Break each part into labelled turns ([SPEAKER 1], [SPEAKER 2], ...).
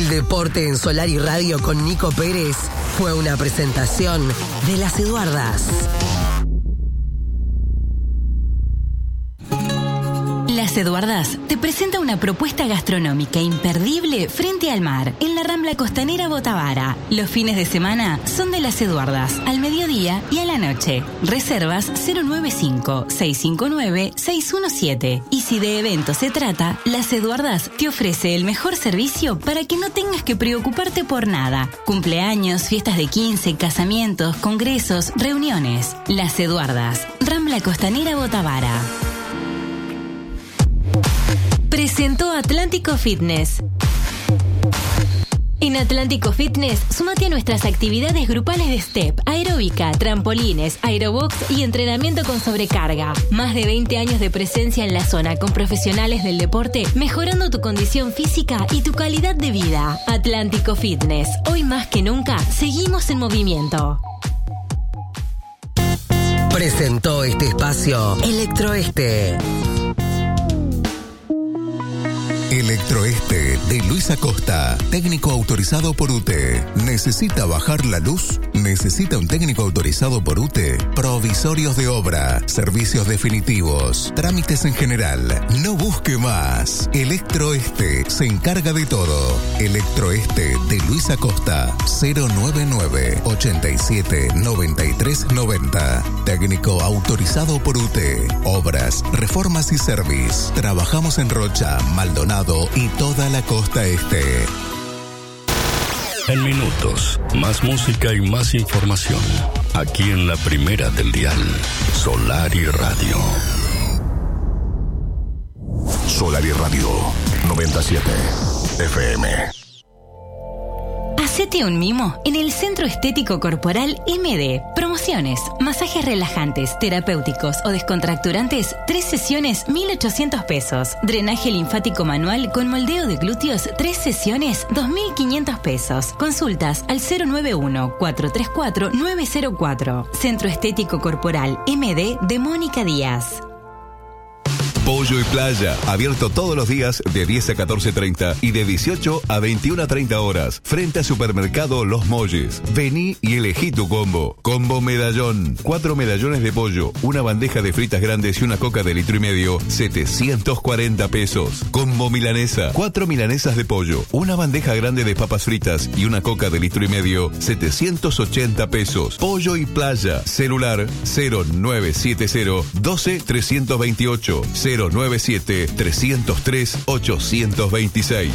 [SPEAKER 1] El deporte en Solar y Radio con Nico Pérez fue una presentación de las Eduardas.
[SPEAKER 2] Las Eduardas te presenta una propuesta gastronómica imperdible frente al mar, en la Rambla Costanera Botavara. Los fines de semana son de Las Eduardas, al mediodía y a la noche. Reservas 095-659-617. Y si de eventos se trata, Las Eduardas te ofrece el mejor servicio para que no tengas que preocuparte por nada. Cumpleaños, fiestas de 15, casamientos, congresos, reuniones. Las Eduardas, Rambla Costanera Botavara presentó Atlántico Fitness. En Atlántico Fitness, sumate a nuestras actividades grupales de step, aeróbica, trampolines, aerobox y entrenamiento con sobrecarga. Más de 20 años de presencia en la zona con profesionales del deporte, mejorando tu condición física y tu calidad de vida. Atlántico Fitness, hoy más que nunca, seguimos en movimiento.
[SPEAKER 1] Presentó este espacio Electroeste.
[SPEAKER 3] Electroeste de Luis Acosta, técnico autorizado por UTE. ¿Necesita bajar la luz? ¿Necesita un técnico autorizado por UTE? Provisorios de obra, servicios definitivos, trámites en general. No busque más. Electroeste se encarga de todo. Electroeste de Luis Acosta, 099 87 93 90. Técnico autorizado por UTE. Obras, reformas y service. Trabajamos en Rocha, Maldonado y toda la costa este.
[SPEAKER 4] En minutos, más música y más información. Aquí en la primera del dial, Solar y Radio.
[SPEAKER 3] Solar y Radio 97 FM.
[SPEAKER 2] Hacete un mimo en el Centro Estético Corporal MD. Promociones, masajes relajantes, terapéuticos o descontracturantes, tres sesiones, 1,800 pesos. Drenaje linfático manual con moldeo de glúteos, tres sesiones, 2,500 pesos. Consultas al 091-434-904. Centro Estético Corporal MD de Mónica Díaz.
[SPEAKER 5] Pollo y Playa, abierto todos los días de 10 a 14.30 y de 18 a 21.30 horas, frente a Supermercado Los Molles. Vení y elegí tu combo. Combo medallón, cuatro medallones de pollo, una bandeja de fritas grandes y una coca de litro y medio, 740 pesos. Combo milanesa, cuatro milanesas de pollo, una bandeja grande de papas fritas y una coca de litro y medio, 780 pesos. Pollo y Playa, celular 0970 12 328 097-303-826.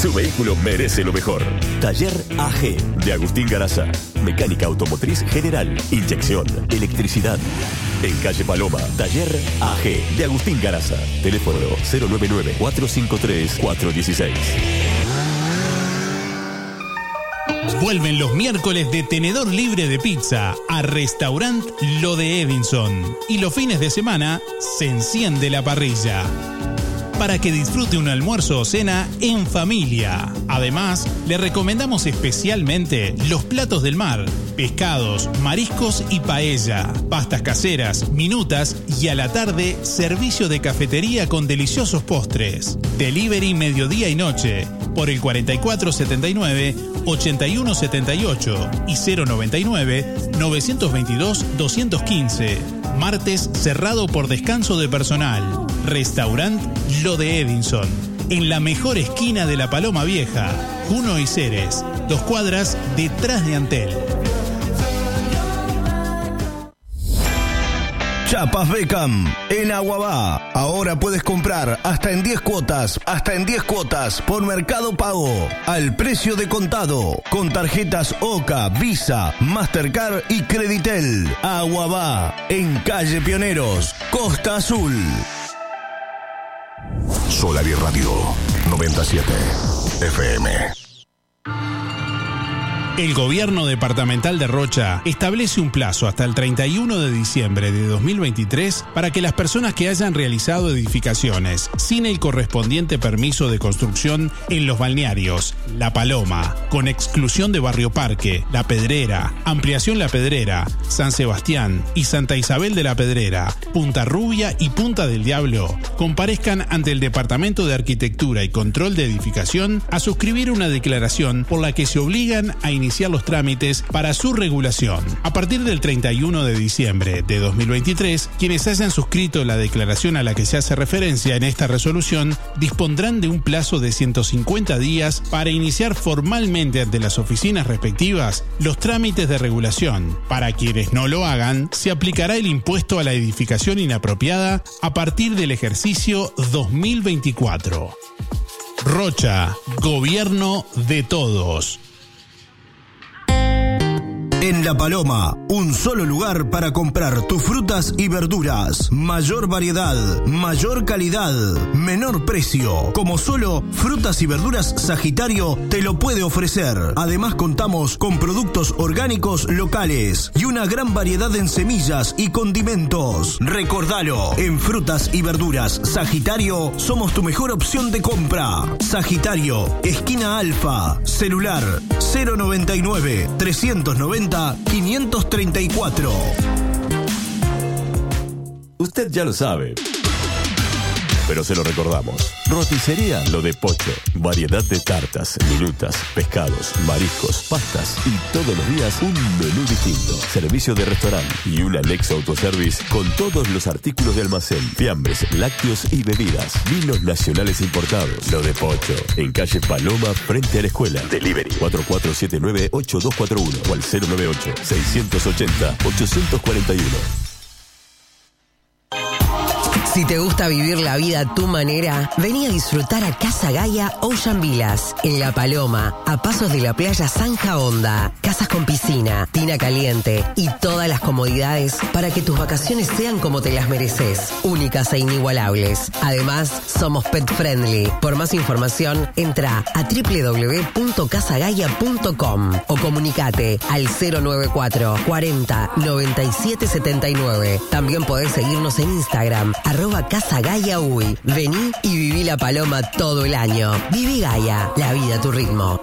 [SPEAKER 6] Su vehículo merece lo mejor. Taller AG de Agustín Garaza. Mecánica automotriz general, inyección, electricidad. En calle Paloma, Taller AG de Agustín Garaza. Teléfono 099-453-416.
[SPEAKER 7] Vuelven los miércoles de tenedor libre de pizza a restaurant Lo de Edinson. Y los fines de semana se enciende la parrilla. Para que disfrute un almuerzo o cena en familia. Además, le recomendamos especialmente los platos del mar, pescados, mariscos y paella, pastas caseras, minutas y a la tarde servicio de cafetería con deliciosos postres. Delivery mediodía y noche por el 4479 8178 y 099 922 215. Martes cerrado por descanso de personal. Restaurant Lo de Edinson. En la mejor esquina de la Paloma Vieja, Juno y Ceres, dos cuadras detrás de Antel.
[SPEAKER 8] Chapas Beckham en Aguabá. Ahora puedes comprar hasta en 10 cuotas, hasta en 10 cuotas por Mercado Pago, al precio de contado, con tarjetas OCA, Visa, Mastercard y Creditel. Aguabá, en calle Pioneros, Costa Azul.
[SPEAKER 3] Solar y Radio 97 FM.
[SPEAKER 7] El gobierno departamental de Rocha establece un plazo hasta el 31 de diciembre de 2023 para que las personas que hayan realizado edificaciones sin el correspondiente permiso de construcción en los balnearios La Paloma, con exclusión de Barrio Parque, La Pedrera, Ampliación La Pedrera, San Sebastián y Santa Isabel de la Pedrera, Punta Rubia y Punta del Diablo, comparezcan ante el Departamento de Arquitectura y Control de Edificación a suscribir una declaración por la que se obligan a iniciar los trámites para su regulación. A partir del 31 de diciembre de 2023, quienes hayan suscrito la declaración a la que se hace referencia en esta resolución dispondrán de un plazo de 150 días para iniciar formalmente ante las oficinas respectivas los trámites de regulación. Para quienes no lo hagan, se aplicará el impuesto a la edificación inapropiada a partir del ejercicio 2024. Rocha, Gobierno de Todos.
[SPEAKER 8] En La Paloma, un solo lugar para comprar tus frutas y verduras. Mayor variedad, mayor calidad, menor precio. Como solo Frutas y Verduras Sagitario te lo puede ofrecer. Además contamos con productos orgánicos locales y una gran variedad en semillas y condimentos. Recordalo, en Frutas y Verduras Sagitario somos tu mejor opción de compra. Sagitario, esquina Alfa, celular 099 390 534.
[SPEAKER 6] Usted ya lo sabe. Pero se lo recordamos. Roticería Lo de Pocho. Variedad de tartas, minutas, pescados, mariscos, pastas y todos los días un menú distinto. Servicio de restaurante y un anexo autoservice con todos los artículos de almacén, fiambres, lácteos y bebidas. Vinos nacionales importados. Lo de Pocho. En calle Paloma, frente a la escuela. Delivery 4479-8241 o al 098-680-841.
[SPEAKER 1] Si te gusta vivir la vida a tu manera, vení a disfrutar a Casa Gaia Ocean Villas, en La Paloma, a pasos de la playa Zanja Honda. Casas con piscina, tina caliente y todas las comodidades para que tus vacaciones sean como te las mereces, únicas e inigualables. Además, somos pet friendly. Por más información, entra a www.casagaia.com o comunicate al 094 40 97 79. También podés seguirnos en Instagram, Casa Gaia Uy. Vení y viví la paloma todo el año. Viví Gaia, la vida a tu ritmo.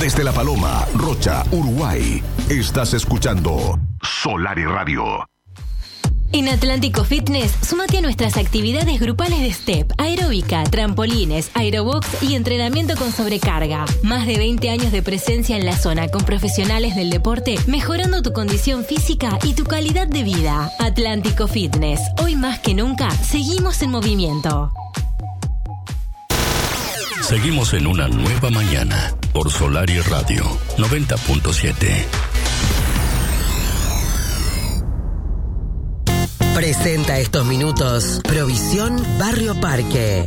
[SPEAKER 9] Desde La Paloma, Rocha, Uruguay, estás escuchando Solar y Radio.
[SPEAKER 10] En Atlántico Fitness, sumate a nuestras actividades grupales de step, aeróbica, trampolines, aerobox y entrenamiento con sobrecarga. Más de 20 años de presencia en la zona con profesionales del deporte, mejorando tu condición física y tu calidad de vida. Atlántico Fitness, hoy más que nunca, seguimos en movimiento.
[SPEAKER 4] Seguimos en una nueva mañana por Solar y Radio 90.7.
[SPEAKER 1] Presenta estos minutos Provisión Barrio Parque.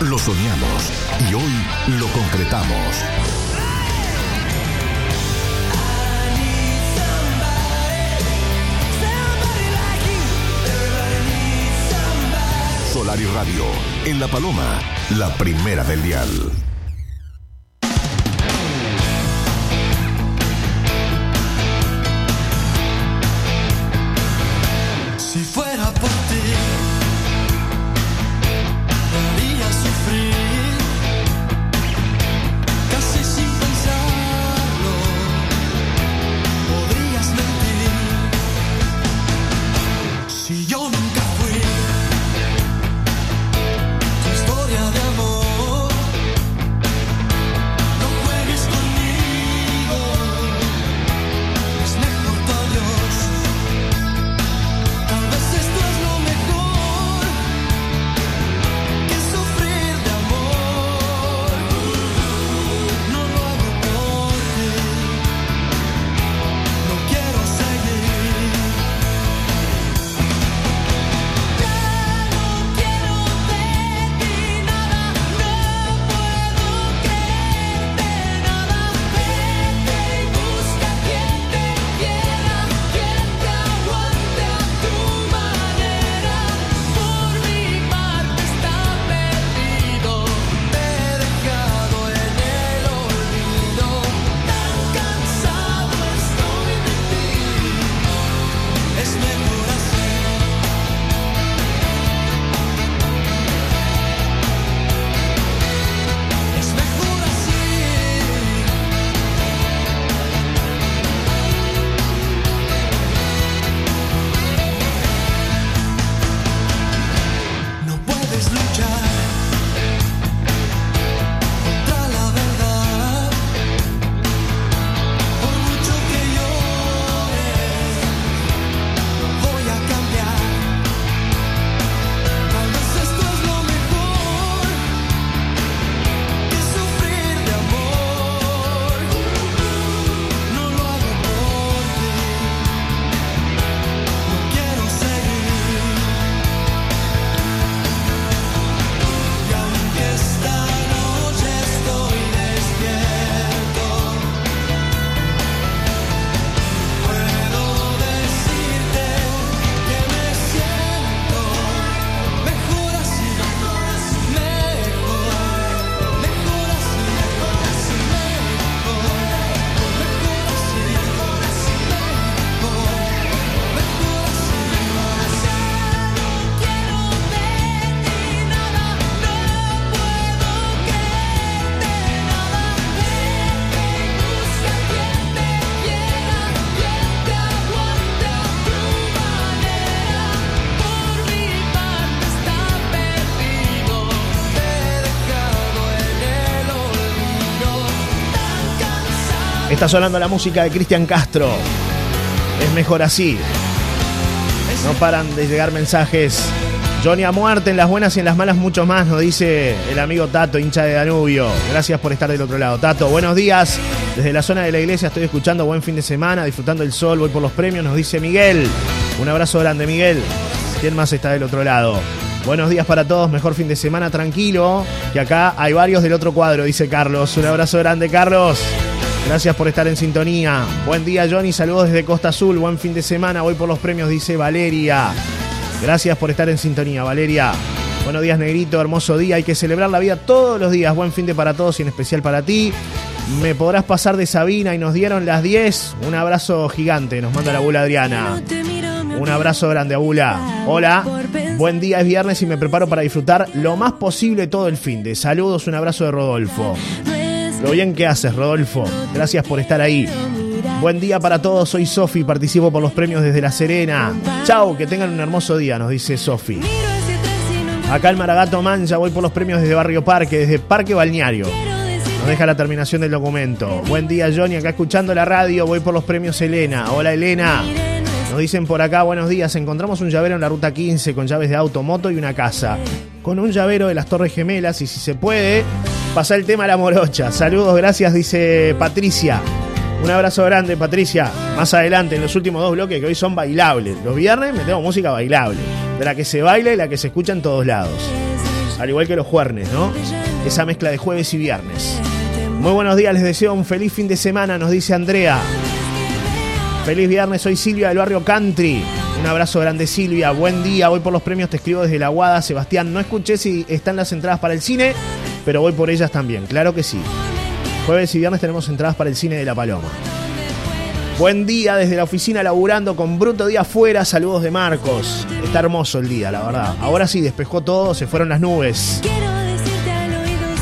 [SPEAKER 9] Lo soñamos y hoy lo concretamos. Solar y Radio, en La Paloma, la primera del dial.
[SPEAKER 11] Está sonando la música de Cristian Castro. Es mejor así. No paran de llegar mensajes. Johnny a muerte, en las buenas y en las malas mucho más, nos dice el amigo Tato, hincha de Danubio. Gracias por estar del otro lado. Tato, buenos días. Desde la zona de la iglesia estoy escuchando buen fin de semana, disfrutando el sol, voy por los premios, nos dice Miguel. Un abrazo grande, Miguel. ¿Quién más está del otro lado? Buenos días para todos, mejor fin de semana, tranquilo. Que acá hay varios del otro cuadro, dice Carlos. Un abrazo grande, Carlos. Gracias por estar en sintonía. Buen día, Johnny. Saludos desde Costa Azul. Buen fin de semana. Voy por los premios, dice Valeria. Gracias por estar en sintonía, Valeria. Buenos días, Negrito. Hermoso día. Hay que celebrar la vida todos los días. Buen fin de para todos y en especial para ti. Me podrás pasar de Sabina y nos dieron las 10. Un abrazo gigante. Nos manda la abuela Adriana. Un abrazo grande, abuela. Hola. Buen día, es viernes y me preparo para disfrutar lo más posible todo el fin de. Saludos, un abrazo de Rodolfo. Lo bien que haces, Rodolfo. Gracias por estar ahí. Buen día para todos, soy Sofi, participo por los premios desde La Serena. Chau, que tengan un hermoso día, nos dice Sofi. Acá el Maragato Mancha, voy por los premios desde Barrio Parque, desde Parque Balneario. Nos deja la terminación del documento. Buen día, Johnny, acá escuchando la radio, voy por los premios Elena. Hola, Elena. Nos dicen por acá, buenos días, encontramos un llavero en la ruta 15 con llaves de auto, moto y una casa. Con un llavero de las Torres Gemelas y si se puede, pasa el tema a la morocha. Saludos, gracias, dice Patricia. Un abrazo grande, Patricia. Más adelante, en los últimos dos bloques que hoy son bailables. Los viernes metemos música bailable. De la que se baila y la que se escucha en todos lados. Al igual que los jueves, ¿no? Esa mezcla de jueves y viernes. Muy buenos días, les deseo un feliz fin de semana, nos dice Andrea. Feliz viernes, soy Silvia del barrio Country. Un abrazo grande Silvia, buen día, voy por los premios, te escribo desde la Guada, Sebastián. No escuché si están las entradas para el cine, pero voy por ellas también, claro que sí. Jueves y viernes tenemos entradas para el cine de La Paloma. Buen día desde la oficina laburando con bruto día afuera, saludos de Marcos. Está hermoso el día, la verdad. Ahora sí, despejó todo, se fueron las nubes.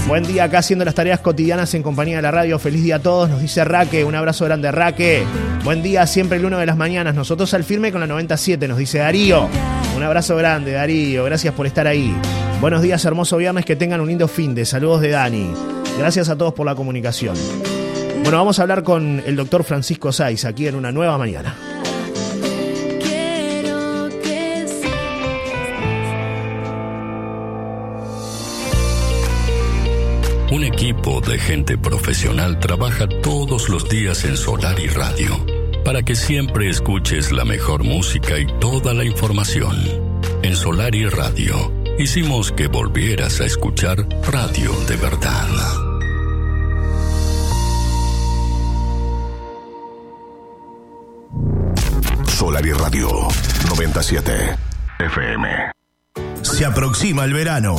[SPEAKER 11] Buen día acá haciendo las tareas cotidianas en compañía de la radio. Feliz día a todos, nos dice Raque. Un abrazo grande, Raque. Buen día, siempre el uno de las mañanas. Nosotros al firme con la 97, nos dice Darío. Un abrazo grande, Darío. Gracias por estar ahí. Buenos días, hermoso viernes. Que tengan un lindo fin de. Saludos de Dani. Gracias a todos por la comunicación. Bueno, vamos a hablar con el doctor Francisco Saiz aquí en una nueva mañana.
[SPEAKER 4] Un equipo de gente profesional trabaja todos los días en Solar y Radio para que siempre escuches la mejor música y toda la información. En Solar y Radio hicimos que volvieras a escuchar radio de verdad.
[SPEAKER 8] Solar y Radio 97 FM. Se aproxima el verano.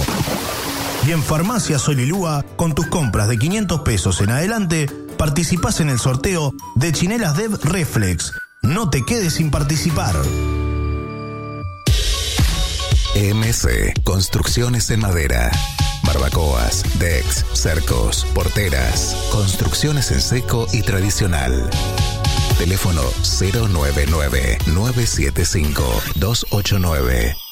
[SPEAKER 8] Y en Farmacia Solilúa, con tus compras de 500 pesos en adelante, participás en el sorteo de Chinelas Dev Reflex. No te quedes sin participar.
[SPEAKER 3] MC Construcciones en Madera. Barbacoas, decks, cercos, porteras, construcciones en seco y tradicional. Teléfono
[SPEAKER 12] 099
[SPEAKER 13] 975 289.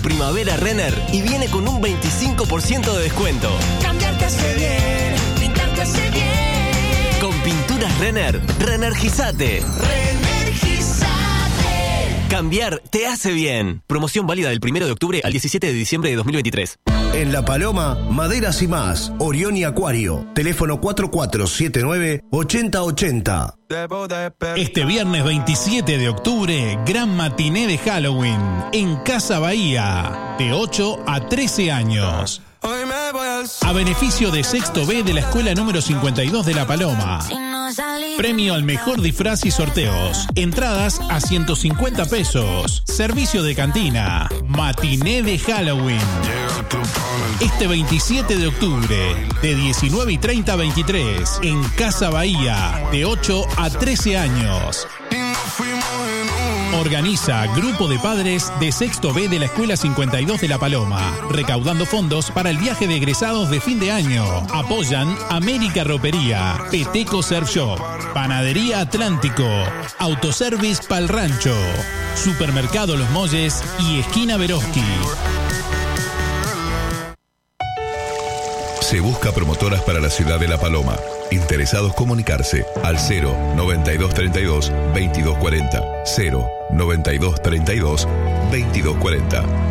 [SPEAKER 13] Primavera Renner y viene con un 25% de descuento.
[SPEAKER 12] Cambiarte hace bien, pintarte hace bien.
[SPEAKER 13] Con pinturas Renner, reenergizate.
[SPEAKER 12] Reenergizate.
[SPEAKER 13] Cambiar te hace bien. Promoción válida del 1 de octubre al 17 de diciembre de 2023.
[SPEAKER 8] En La Paloma, Maderas y más, Orión y Acuario. Teléfono 4479-8080.
[SPEAKER 7] Este viernes 27 de octubre, gran matiné de Halloween en Casa Bahía, de 8 a 13 años. A beneficio de Sexto B de la Escuela número 52 de La Paloma. Premio al mejor disfraz y sorteos. Entradas a 150 pesos. Servicio de cantina. Matiné de Halloween. Este 27 de octubre, de 19 y 30 a 23, en Casa Bahía, de 8 a 13 años. Organiza Grupo de Padres de Sexto B de la Escuela 52 de La Paloma, recaudando fondos para el viaje de egresados de fin de año. Apoyan América Ropería, Peteco Surf Shop, Panadería Atlántico, Autoservice Pal Rancho, Supermercado Los Molles y Esquina Veroski.
[SPEAKER 5] Se busca promotoras para la ciudad de La Paloma. Interesados comunicarse al 0 92 32 2240. 0 92 32 2240.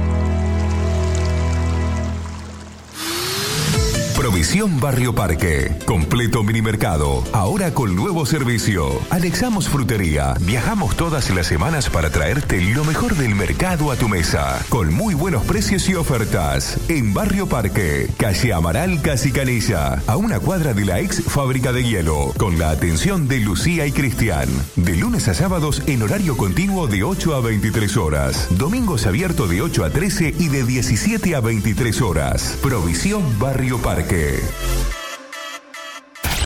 [SPEAKER 9] Provisión Barrio Parque. Completo mini mercado. Ahora con nuevo servicio. Anexamos frutería. Viajamos todas las semanas para traerte lo mejor del mercado a tu mesa. Con muy buenos precios y ofertas. En Barrio Parque. Calle Amaral Casi Canilla. A una cuadra de la ex fábrica de hielo. Con la atención de Lucía y Cristian. De lunes a sábados en horario continuo de 8 a 23 horas. Domingos abierto de 8 a 13 y de 17 a 23 horas. Provisión Barrio Parque. você.